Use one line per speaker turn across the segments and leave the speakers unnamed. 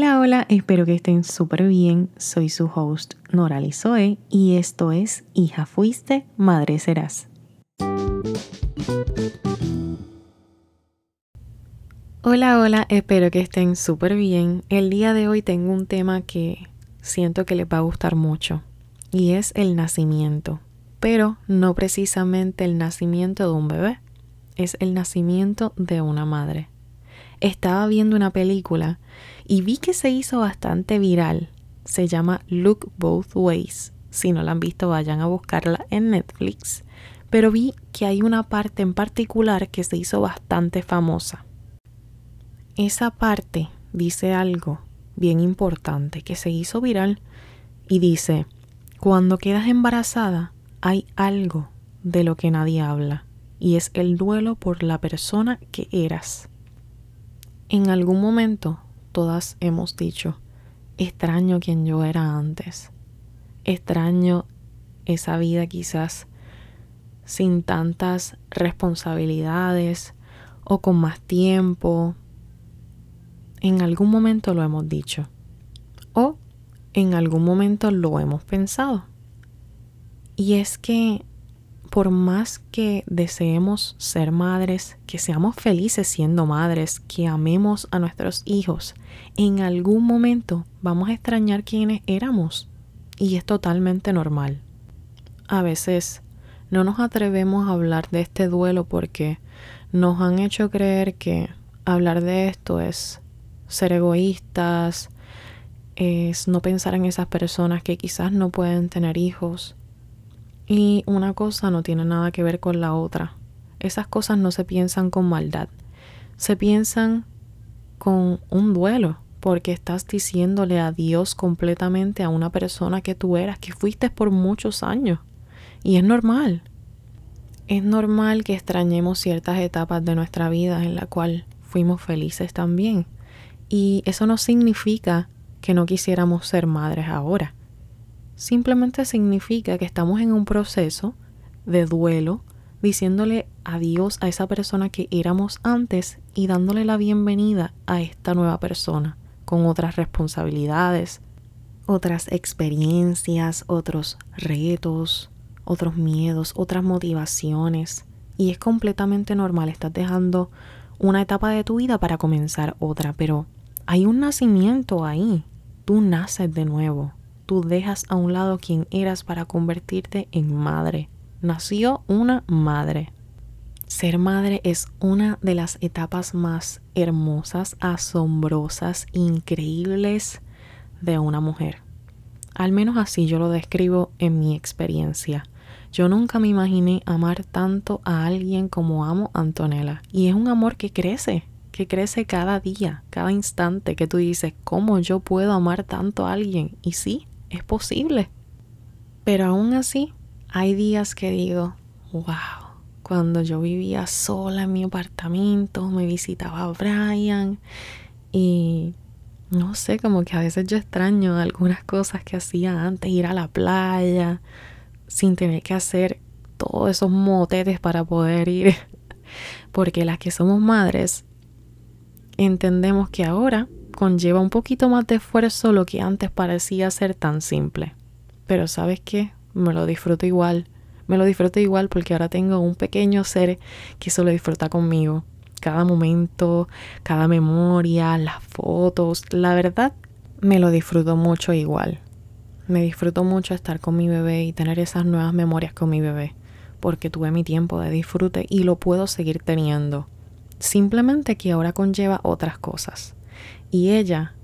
Hola, hola, espero que estén súper bien. Soy su host Nora Zoe y esto es Hija Fuiste, Madre Serás. Hola, hola, espero que estén súper bien. El día de hoy tengo un tema que siento que les va a gustar mucho y es el nacimiento, pero no precisamente el nacimiento de un bebé, es el nacimiento de una madre. Estaba viendo una película y vi que se hizo bastante viral. Se llama Look Both Ways. Si no la han visto, vayan a buscarla en Netflix. Pero vi que hay una parte en particular que se hizo bastante famosa. Esa parte dice algo bien importante que se hizo viral y dice, cuando quedas embarazada hay algo de lo que nadie habla y es el duelo por la persona que eras. En algún momento todas hemos dicho, extraño quien yo era antes, extraño esa vida quizás sin tantas responsabilidades o con más tiempo. En algún momento lo hemos dicho o en algún momento lo hemos pensado. Y es que por más que deseemos ser madres, que seamos felices siendo madres, que amemos a nuestros hijos, en algún momento vamos a extrañar quienes éramos. Y es totalmente normal. A veces no nos atrevemos a hablar de este duelo porque nos han hecho creer que hablar de esto es ser egoístas, es no pensar en esas personas que quizás no pueden tener hijos. Y una cosa no tiene nada que ver con la otra. Esas cosas no se piensan con maldad. Se piensan con un duelo, porque estás diciéndole adiós completamente a una persona que tú eras, que fuiste por muchos años. Y es normal. Es normal que extrañemos ciertas etapas de nuestra vida en la cual fuimos felices también. Y eso no significa que no quisiéramos ser madres ahora. Simplemente significa que estamos en un proceso de duelo, diciéndole adiós a esa persona que éramos antes y dándole la bienvenida a esta nueva persona, con otras responsabilidades, otras experiencias, otros retos, otros miedos, otras motivaciones. Y es completamente normal, estás dejando una etapa de tu vida para comenzar otra, pero hay un nacimiento ahí. Tú naces de nuevo. Tú dejas a un lado quien eras para convertirte en madre. Nació una madre. Ser madre es una de las etapas más hermosas, asombrosas, increíbles de una mujer. Al menos así yo lo describo en mi experiencia. Yo nunca me imaginé amar tanto a alguien como amo a Antonella. Y es un amor que crece, que crece cada día, cada instante, que tú dices, ¿cómo yo puedo amar tanto a alguien? Y sí, es posible. Pero aún así, hay días que digo, wow, cuando yo vivía sola en mi apartamento, me visitaba Brian y no sé, como que a veces yo extraño algunas cosas que hacía antes, ir a la playa, sin tener que hacer todos esos motetes para poder ir. Porque las que somos madres entendemos que ahora conlleva un poquito más de esfuerzo lo que antes parecía ser tan simple. Pero sabes qué, me lo disfruto igual. Me lo disfruto igual porque ahora tengo un pequeño ser que solo disfruta conmigo. Cada momento, cada memoria, las fotos, la verdad, me lo disfruto mucho igual. Me disfruto mucho estar con mi bebé y tener esas nuevas memorias con mi bebé, porque tuve mi tiempo de disfrute y lo puedo seguir teniendo Simplemente que ahora conlleva otras cosas. Y ella,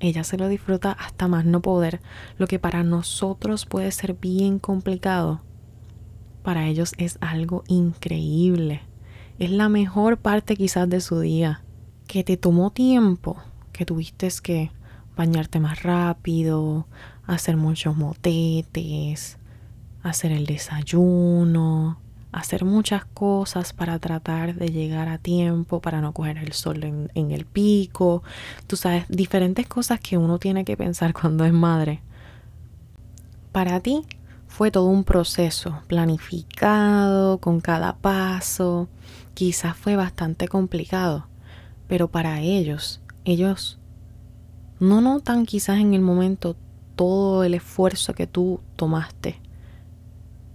ella se lo disfruta hasta más no poder. Lo que para nosotros puede ser bien complicado, para ellos es algo increíble. Es la mejor parte quizás de su día. Que te tomó tiempo, que tuviste que bañarte más rápido, hacer muchos motetes, hacer el desayuno, hacer muchas cosas para tratar de llegar a tiempo, para no coger el sol en, el pico, tú sabes, diferentes cosas que uno tiene que pensar cuando es madre. Para ti fue todo un proceso planificado, con cada paso, quizás fue bastante complicado, pero para ellos, ellos no notan quizás en el momento todo el esfuerzo que tú tomaste,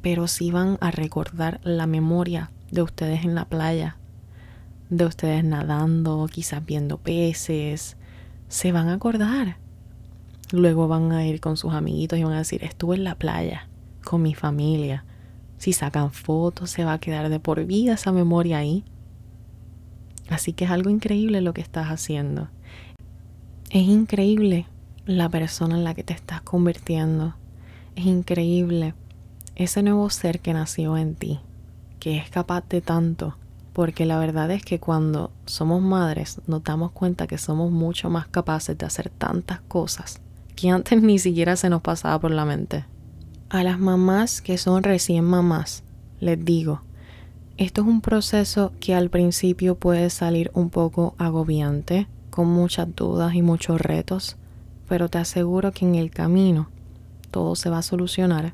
pero sí van a recordar la memoria de ustedes en la playa, de ustedes nadando, quizás viendo peces, se van a acordar. Luego van a ir con sus amiguitos y van a decir, estuve en la playa con mi familia. Si sacan fotos, se va a quedar de por vida esa memoria ahí. Así que es algo increíble lo que estás haciendo. Es increíble la persona en la que te estás convirtiendo. Es increíble ese nuevo ser que nació en ti, que es capaz de tanto. Porque la verdad es que cuando somos madres nos damos cuenta que somos mucho más capaces de hacer tantas cosas que antes ni siquiera se nos pasaba por la mente. A las mamás que son recién mamás, les digo, esto es un proceso que al principio puede salir un poco agobiante, con muchas dudas y muchos retos, pero te aseguro que en el camino todo se va a solucionar,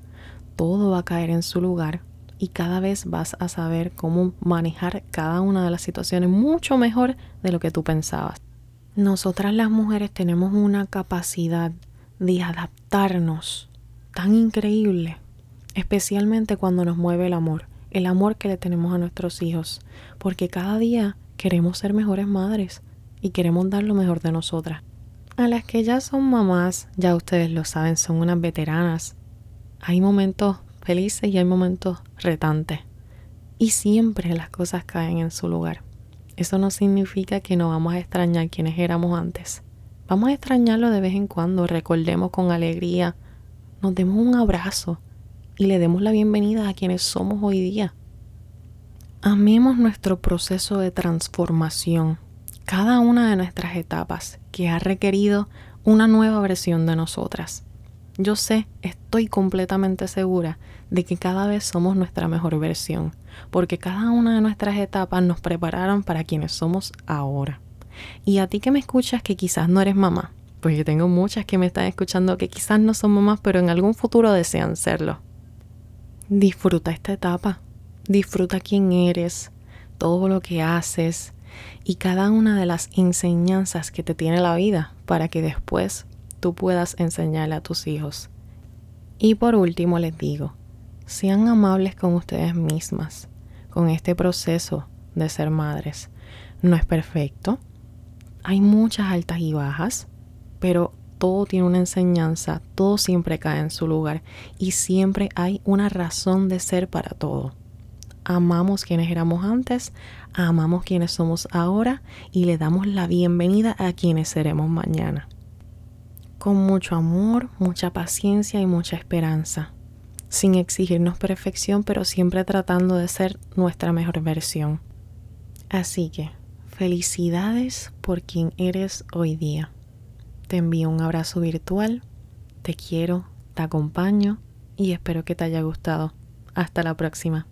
todo va a caer en su lugar y cada vez vas a saber cómo manejar cada una de las situaciones mucho mejor de lo que tú pensabas. Nosotras las mujeres tenemos una capacidad de adaptarnos tan increíble, especialmente cuando nos mueve el amor, el amor que le tenemos a nuestros hijos, porque cada día queremos ser mejores madres y queremos dar lo mejor de nosotras. A las que ya son mamás, ya ustedes lo saben, son unas veteranas. Hay momentos felices y hay momentos retantes. Y siempre las cosas caen en su lugar. Eso no significa que no vamos a extrañar quienes éramos antes. Vamos a extrañarlo de vez en cuando, recordemos con alegría, nos demos un abrazo y le demos la bienvenida a quienes somos hoy día. Amemos nuestro proceso de transformación, cada una de nuestras etapas que ha requerido una nueva versión de nosotras. Yo sé, estoy completamente segura de que cada vez somos nuestra mejor versión, porque cada una de nuestras etapas nos prepararon para quienes somos ahora. Y a ti que me escuchas que quizás no eres mamá, pues yo tengo muchas que me están escuchando que quizás no son mamás, pero en algún futuro desean serlo. Disfruta esta etapa, disfruta quién eres, todo lo que haces y cada una de las enseñanzas que te tiene la vida para que después tú puedas enseñarle a tus hijos. Y por último les digo, sean amables con ustedes mismas, con este proceso de ser madres. No es perfecto, hay muchas altas y bajas, pero todo tiene una enseñanza, todo siempre cae en su lugar y siempre hay una razón de ser para todo. Amamos quienes éramos antes, amamos quienes somos ahora y le damos la bienvenida a quienes seremos mañana. Con mucho amor, mucha paciencia y mucha esperanza, sin exigirnos perfección, pero siempre tratando de ser nuestra mejor versión. Así que Felicidades por quien eres hoy día. Te envío un abrazo virtual, te quiero, te acompaño y espero que te haya gustado. Hasta la próxima.